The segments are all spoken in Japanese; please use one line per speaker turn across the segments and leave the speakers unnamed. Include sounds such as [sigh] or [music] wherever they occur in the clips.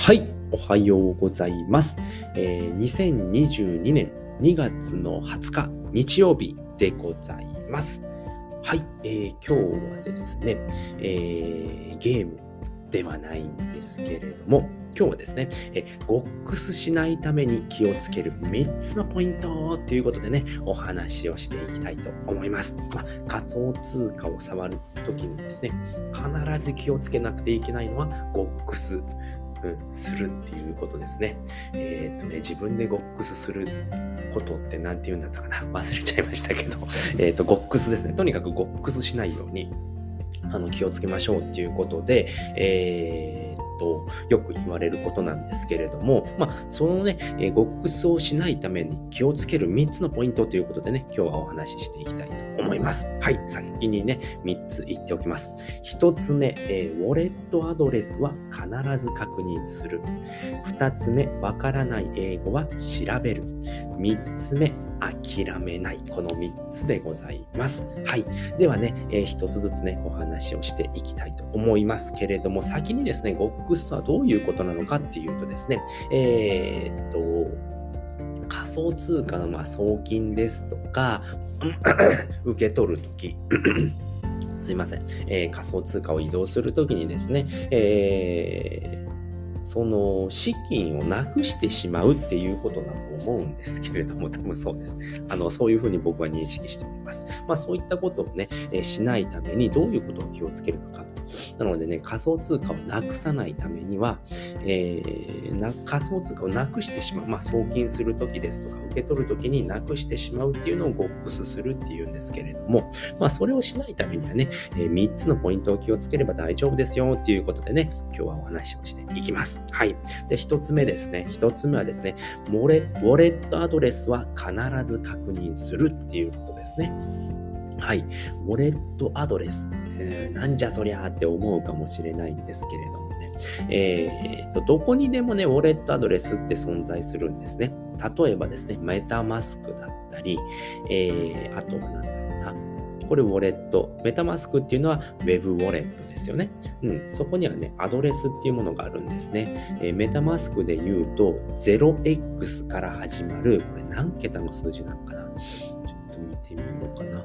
はい、おはようございます。えー、2022年2月の20日日曜日でございます。はい、えー、今日はですね、えー、ゲームではないんですけれども、今日はですね、えゴックスしないために気をつける3つのポイントということでね、お話をしていきたいと思います。まあ、仮想通貨を触るときにですね、必ず気をつけなくていけないのはゴックスうん、するっていうことですね。えー、っとね、自分でゴックスすることって何て言うんだったかな忘れちゃいましたけど、[laughs] えー、っと、ゴックスですね。とにかくゴックスしないように、あの、気をつけましょうっていうことで、えーとをよく言われることなんですけれども、まあ、そのね、えー、極走しないために気をつける3つのポイントということでね、今日はお話ししていきたいと思います。はい、先にね、3つ言っておきます。1つ目、えー、ウォレットアドレスは必ず確認する。2つ目、わからない英語は調べる。3つ目、諦めない。この3つでございます。はい。ではね、えー、1つずつね、お話をしていきたいと思いますけれども、先にですね、ゴックスとはどういうことなのかっていうとですね、えー、っと、仮想通貨のま送金ですとか [clears throat] 受け取るとき [clears throat] すいません、えー、仮想通貨を移動するときにですね、えーその資金をなくしてしまうっていうことだと思うんですけれども、多分そうです。あの、そういうふうに僕は認識しております。まあそういったことをね、えしないためにどういうことを気をつけるのかなのでね、仮想通貨をなくさないためには、えー、仮想通貨をなくしてしまう、まあ、送金するときですとか、受け取るときになくしてしまうっていうのをゴックスするっていうんですけれども、まあ、それをしないためにはね、えー、3つのポイントを気をつければ大丈夫ですよっていうことでね、今日はお話をしていきます。はい。で、1つ目ですね。1つ目はですね、ウォレットアドレスは必ず確認するっていうことですね。はい、ウォレットアドレス、えー、なんじゃそりゃって思うかもしれないんですけれどもね、えー、っとどこにでもね、ウォレットアドレスって存在するんですね。例えばですね、メタマスクだったり、えー、あとは何だろうな、これウォレット。メタマスクっていうのは Web ウォレットですよね。うん。そこにはね、アドレスっていうものがあるんですね。えー、メタマスクで言うと、0x から始まる、これ何桁の数字なのかな？ちょっと見てみようかな。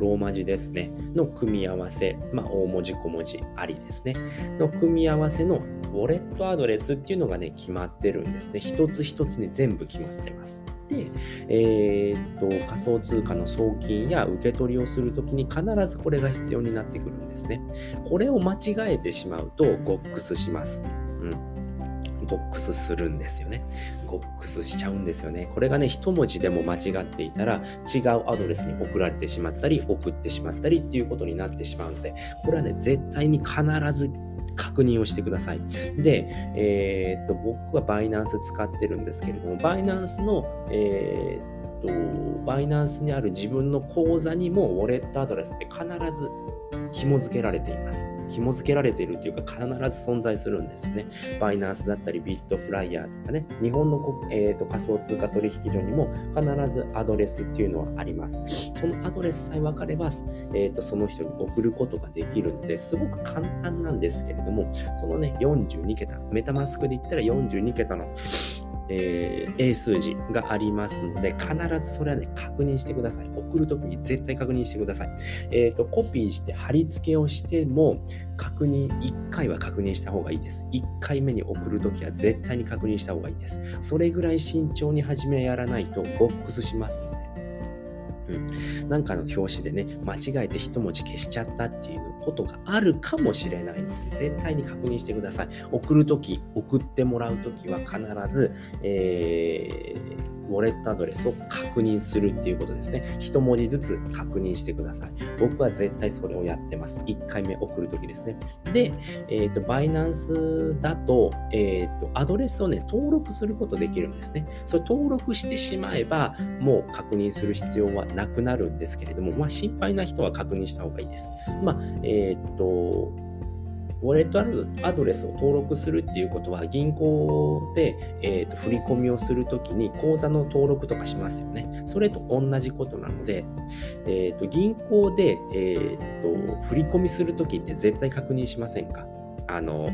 ローマ字ですね、の組み合わせ、まあ、大文字小文字ありですね、の組み合わせのウォレットアドレスっていうのがね、決まってるんですね。一つ一つね、全部決まってます。で、えー、っと、仮想通貨の送金や受け取りをするときに必ずこれが必要になってくるんですね。これを間違えてしまうと、ゴックスします。ボ。ックスするんですよね。ボックスしちゃうんですよね。これがね、一文字でも間違っていたら、違うアドレスに送られてしまったり、送ってしまったりっていうことになってしまうので、これはね、絶対に必ず確認をしてください。で、えー、っと、僕はバイナンス使ってるんですけれども、バイナンスの、えーと、バイナンスにある自分の口座にもウォレットアドレスって必ず紐付けられています。紐付けられているというか必ず存在するんですよね。バイナンスだったりビットフライヤーとかね、日本の、えーと、仮想通貨取引所にも必ずアドレスっていうのはあります。そのアドレスさえ分かれば、えーと、その人に送ることができるのですごく簡単なんですけれども、そのね、42桁、メタマスクで言ったら42桁のえー、英数字がありますので、必ずそれはね、確認してください。送るときに絶対確認してください。えっ、ー、と、コピーして貼り付けをしても、確認、1回は確認した方がいいです。1回目に送るときは絶対に確認した方がいいです。それぐらい慎重に初めやらないと、ボックスしますので。うん、なんかの表紙でね、間違えて一文字消しちゃったっていうのことがあるかもしれないので、絶対に確認してください。送るとき、送ってもらうときは必ず、えーウォレットアドレスを確認するっていうことですね。一文字ずつ確認してください。僕は絶対それをやってます。1回目送るときですね。で、えっ、ー、と、バイナンスだと、えっ、ー、と、アドレスをね、登録することできるんですね。それ登録してしまえば、もう確認する必要はなくなるんですけれども、まあ、心配な人は確認した方がいいです。まあ、えっ、ー、と、ウォレットアドレスを登録するっていうことは、銀行で、えーと、振り込みをするときに口座の登録とかしますよね。それと同じことなので、えーと、銀行で、えーと振り込みするときって絶対確認しませんか？あの、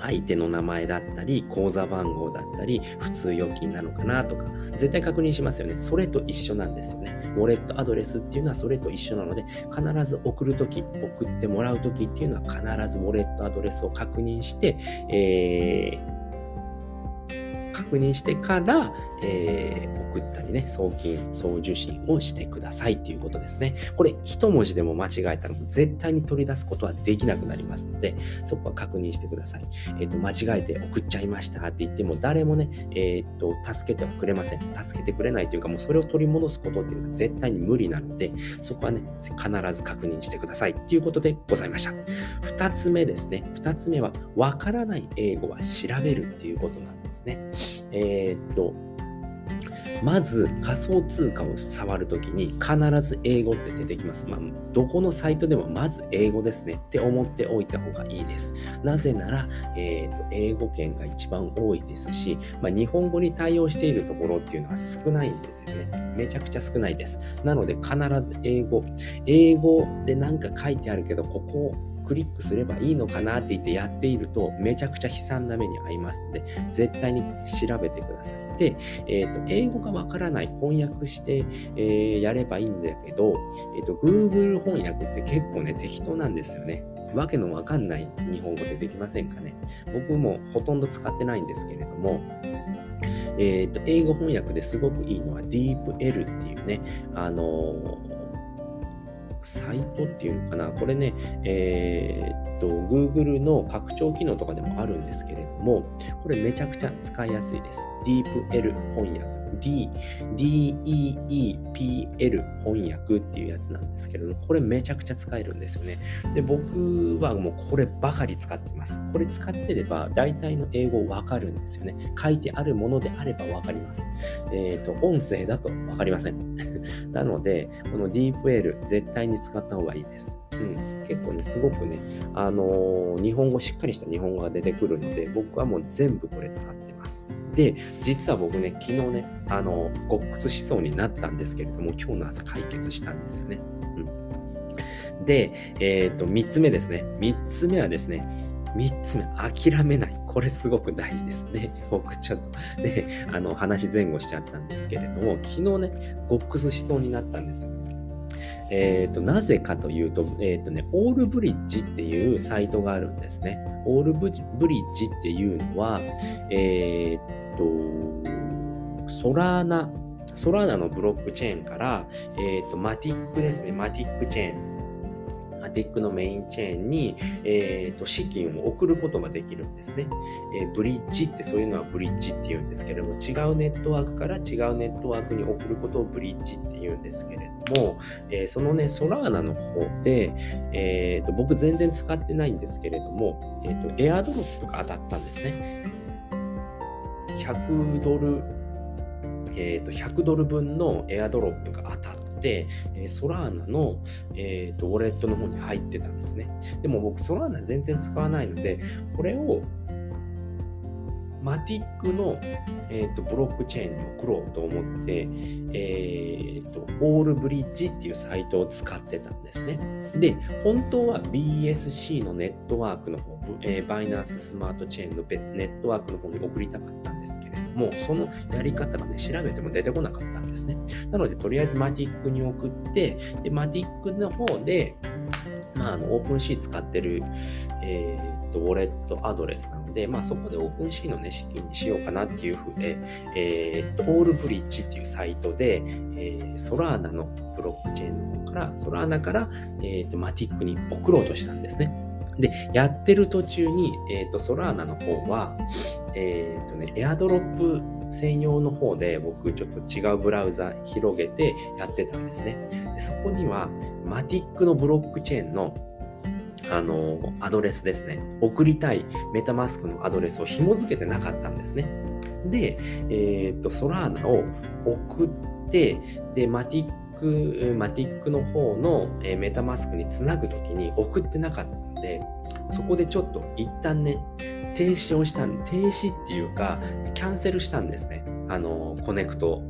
相手の名前だったり、口座番号だったり、普通預金なのかなとか、絶対確認しますよね。それと一緒なんですよね。ウォレットアドレスっていうのはそれと一緒なので、必ず送るとき、送ってもらうときっていうのは必ずウォレットアドレスを確認して、えー、確認してから、えー、送ったりね、送金、送受信をしてくださいっていうことですね。これ、一文字でも間違えたら絶対に取り出すことはできなくなりますので、そこは確認してください。えっ、ー、と、間違えて送っちゃいましたって言っても、誰もね、えっ、ー、と、助けてはくれません。助けてくれないというか、もうそれを取り戻すことっていうのは絶対に無理なので、そこはね、必ず確認してくださいっていうことでございました。二つ目ですね。二つ目は、わからない英語は調べるっていうことなんですね。えっと、まず仮想通貨を触るときに必ず英語って出てきます。まあ、どこのサイトでもまず英語ですねって思っておいた方がいいです。なぜなら、えーと、英語圏が一番多いですし、まあ、日本語に対応しているところっていうのは少ないんですよね。めちゃくちゃ少ないです。なので必ず英語。英語で何か書いてあるけど、ここクリックすればいいのかなって言ってやっているとめちゃくちゃ悲惨な目に遭いますので絶対に調べてください。で、えーと、英語がわからない翻訳して、えー、やればいいんだけど、えーと、Google 翻訳って結構ね適当なんですよね。わけのわかんない日本語でできませんかね。僕もほとんど使ってないんですけれども、えーと、英語翻訳ですごくいいのは DeepL っていうね、あのーサイトっていうのかな、これね、えー、っと、Google の拡張機能とかでもあるんですけれども、これめちゃくちゃ使いやすいです。DeepL 翻訳。D、DEEPL 翻訳っていうやつなんですけれども、これめちゃくちゃ使えるんですよね。で、僕はもうこればかり使ってます。これ使ってれば大体の英語わかるんですよね。書いてあるものであればわかります。えっ、ー、と、音声だとわかりません。[laughs] なので、この DeepL 絶対に使った方がいいです。うん、結構ね、すごくね、あのー、日本語、しっかりした日本語が出てくるので、僕はもう全部これ使ってます。で、実は僕ね、昨日ね、あの、極屈しそうになったんですけれども、今日の朝解決したんですよね。うん、で、えっ、ー、と、3つ目ですね。3つ目はですね、3つ目、諦めない。これすごく大事ですね。[laughs] 僕ちょっと、ね、あの、話前後しちゃったんですけれども、昨日ね、極屈しそうになったんですよ。えっ、ー、と、なぜかというと、えっ、ー、とね、オールブリッジっていうサイトがあるんですね。オールブリッジっていうのは、えっ、と、ソラーナ、ソラーナのブロックチェーンから、えっ、ー、と、マティックですね、マティックチェーン。マティックのメインチェーンに、えーと、資金を送ることができるんですね、えー、ブリッジってそういうのはブリッジっていうんですけれども違うネットワークから違うネットワークに送ることをブリッジっていうんですけれども、えー、そのねソラーナの方で、えーと、僕全然使ってないんですけれども、えーと、エアドロップが当たったんですね。100ドルえー、と100ドル分のエアドロップが当たって、えー、ソラーナの、えーと、ウォレットの方に入ってたんですね。でも僕、ソラーナ全然使わないので、これをマティックの、えーと、ブロックチェーンに送ろうと思って、えーと、オールブリッジっていうサイトを使ってたんですね。で、本当は BSC のネットワークの方、えー、 Binance Smart Chain のネットワークの方に送りたかったんですけれども、そのやり方がね、調べても出てこなかったんですね。なので、とりあえず MATIC に送って、で、 MATIC の方で、まあ、あの、 OpenSea 使ってる、えー、と、ウォレットアドレスなので、まあ、そこで OpenSea のね、資金にしようかなっていうふうで、えー、と、 Allbridge っていうサイトで、えー、 Solana のブロックチェーンの方から、ソラーナから、えー、と、マティックに送ろうとしたんですね。で、やってる途中に、えっ、ー、と、ソラーナの方は、えっ、ー、とね、エアドロップ専用の方で僕ちょっと違うブラウザ広げてやってたんですね。でそこにはマティックのブロックチェーンのあのアドレスですね。送りたいメタマスクのアドレスを紐付けてなかったんですね。で、えっ、ー、と、 Solana を送って、で、 MATIC、MATIC の方の、え MetaMask につなぐときに送ってなかったんで、そこでちょっと一旦ね、停止をした、停止っていうか、キャンセルしたんですね。あの、コネクト、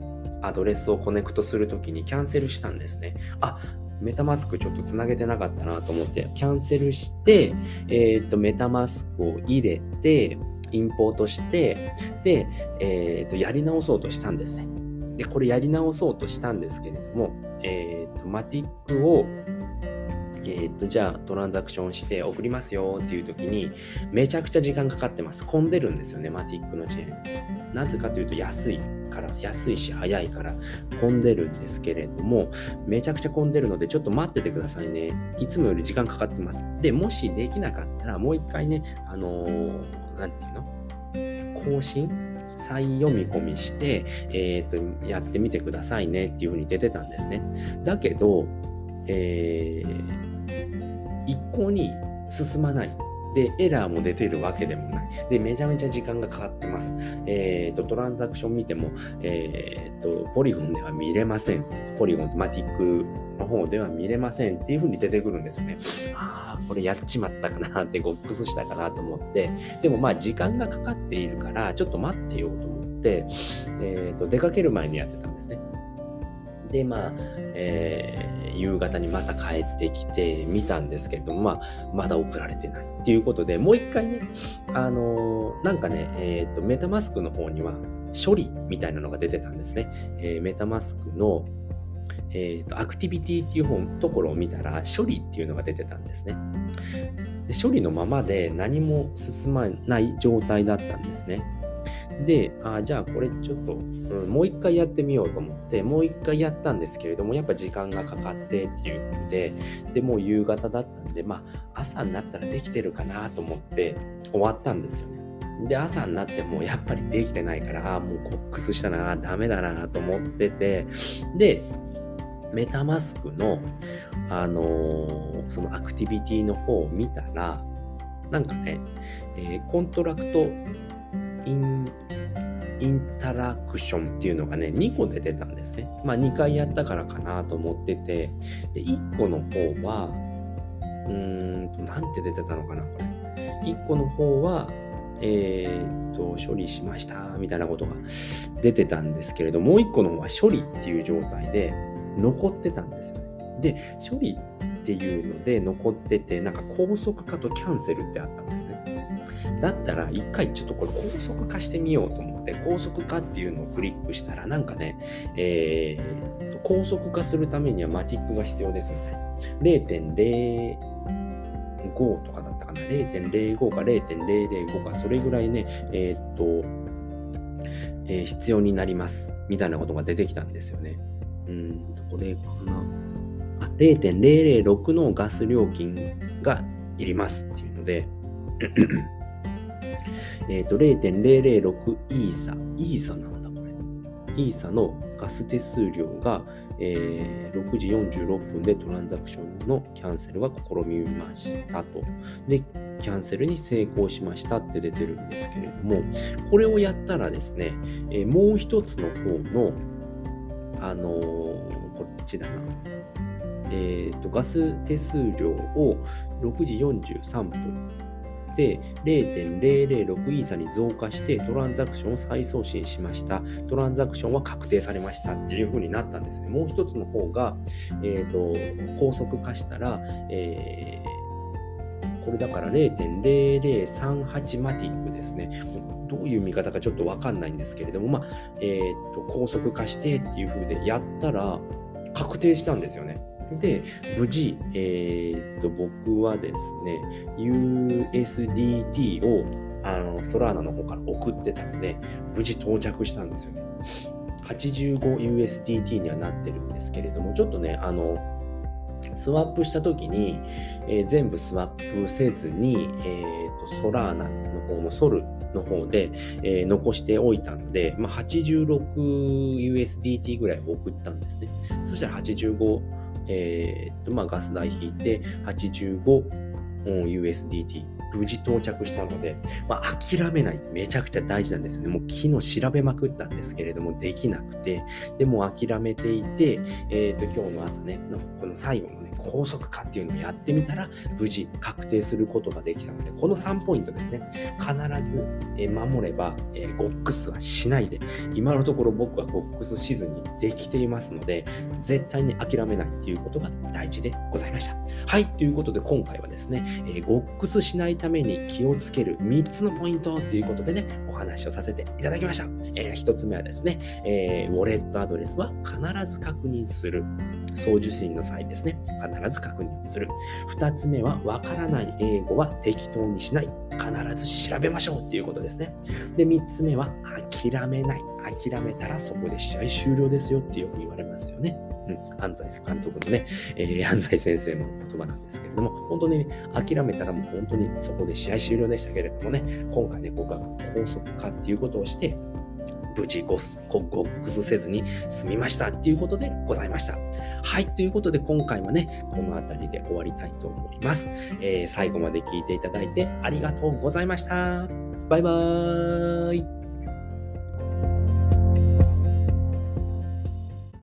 アドレスをコネクトするときにキャンセルしたんですね。あ、 MetaMask ちょっとつなげてなかったなと思って、キャンセルして、えっ、と、 MetaMask を入れて、インポートして、で、えっ、と、やり直そうとしたんですね。で、これやり直そうとしたんですけれども、えっ、と、マティックを、えっ、と、じゃあトランザクションして送りますよっていう時に、めちゃくちゃ時間かかってます。混んでるんですよね、マティックのチェーン。なぜかというと安いから、安いし早いから混んでるんですけれども、めちゃくちゃ混んでるので、ちょっと待っててくださいね。いつもより時間かかってます。で、もしできなかったら、もう一回ね、あのー、ていうの？更新？再読み込みして、えー、とやってみてくださいねっていうふうに出てたんですね。だけど、えー、一向に進まない。で、エラーも出てるわけでもない。で、めちゃめちゃ時間がかかってます。えっ、ー、と、トランザクション見ても、えっ、ー、と、ポリゴンでは見れません。ポリゴン、マティックの方では見れませんっていう風に出てくるんですよね。ああ、これやっちまったかなって、ゴックスしたかなと思って、でもまあ時間がかかっているから、ちょっと待ってようと思って、えっ、ー、と、出かける前にやってたんですね。で、まあ、えー、夕方にまた帰ってきて見たんですけれども、まあ、まだ送られてないっていうことで、もう一回ね、あのー、なんかね、えっ、ー、と、メタマスクの方には処理みたいなのが出てたんですね。えー、メタマスクの、えっ、と、アクティビティっていうところを見たら、処理っていうのが出てたんですね。で処理のままで何も進まない状態だったんですね。で、あじゃあこれちょっと、うん、もう一回やってみようと思って、もう一回やったんですけれども、やっぱ時間がかかってっていうので、で、もう夕方だったんで、まあ、朝になったらできてるかなと思って終わったんですよね。で、朝になってもやっぱりできてないから、あもうコックスしたな、ダメだなと思ってて、で、MetaMask の、あのー、そのアクティビティの方を見たら、なんかね、えー、 Contract In Interaction っていうのがね、2個出たんですね。まあ2回やったからかなと思ってて、で1個の方は、うーんと、なんて出てたのかな、これ。1個の方は、えー、っと、処理しましたみたいなことが出てたんですけれど、もう1個の方は処理っていう状態で残ってたんですよね。で、処理っていうので残ってて、なんか高速化とキャンセルってあったんですね。だったら一回ちょっとこれ高速化してみようと思って高速化っていうのをクリックしたらなんかね、えー、と高速化するためにはマティックが必要ですみたいな。0.05とかだったかな。0.05か0.005かそれぐらいね、えー、っと、えー、必要になりますみたいなことが出てきたんですよね。うん、これかな。あ、0.006のガス料金がいりますっていうので、えっと、0.006イーサ。イーサなんだ、これ。イーサのガス手数料が、えー、6時46分でトランザクションのキャンセルは試みましたと。で、キャンセルに成功しましたって出てるんですけれども、これをやったらですね、えー、もう一つの方の、あのー、こっちだな。えーと、ガス手数料を6時43分で0.006イーサに増加してトランザクションを再送信しました。トランザクションは確定されましたっていう風になったんですね。もう一つの方が、えーと、高速化したら、えー、これだから0.0038マティックですね。どういう見方かちょっとわかんないんですけれども、まあ、えー、と、高速化してっていう風でやったら確定したんですよね。で、無事、えー、っと、僕はですね、USDT をあのソラーナの方から送ってたので、無事到着したんですよね。85USDT にはなってるんですけれども、ちょっとね、あの、スワップした時に、えー、全部スワップせずに、えーと、ソラーナの方のソルの方で、えー、残しておいたので、まあ、86USDT ぐらい送ったんですね。そしたら85、えーとまあ、ガス代引いて 85USDT 無事到着したので、まあ、諦めないってめちゃくちゃ大事なんですよね。もう昨日調べまくったんですけれども、できなくて、でも諦めていて、えっ、と、今日の朝ね、のこの最後のね、高速化っていうのをやってみたら、無事確定することができたので、この3ポイントですね、必ず守れば、ゴックスはしないで、今のところ僕はゴックスしずにできていますので、絶対に諦めないっていうことが大事でございました。はい、ということで今回はですね、ゴックスしないために気をつける3つのポイントということでね、話をさせていただきました。えー、1つ目はですね、えー、ウォレットアドレスは必ず確認する。送受信の際ですね、必ず確認する。2つ目は、わからない英語は適当にしない。必ず調べましょうっていうことですね。で、3つ目は、諦めない。諦めたらそこで試合終了ですよってよく言われますよね。うん、安西監督のね、えー、安西先生の言葉なんですけれども、本当に、ね、諦めたらもう本当にそこで試合終了でしたけれどもね、今回ね、僕は高速化っていうことをして、無事ゴスゴックスせずに済みましたっていうことでございました。はい、ということで今回はね、この辺りで終わりたいと思います。えー、最後まで聞いていただいてありがとうございました。バイバーイ。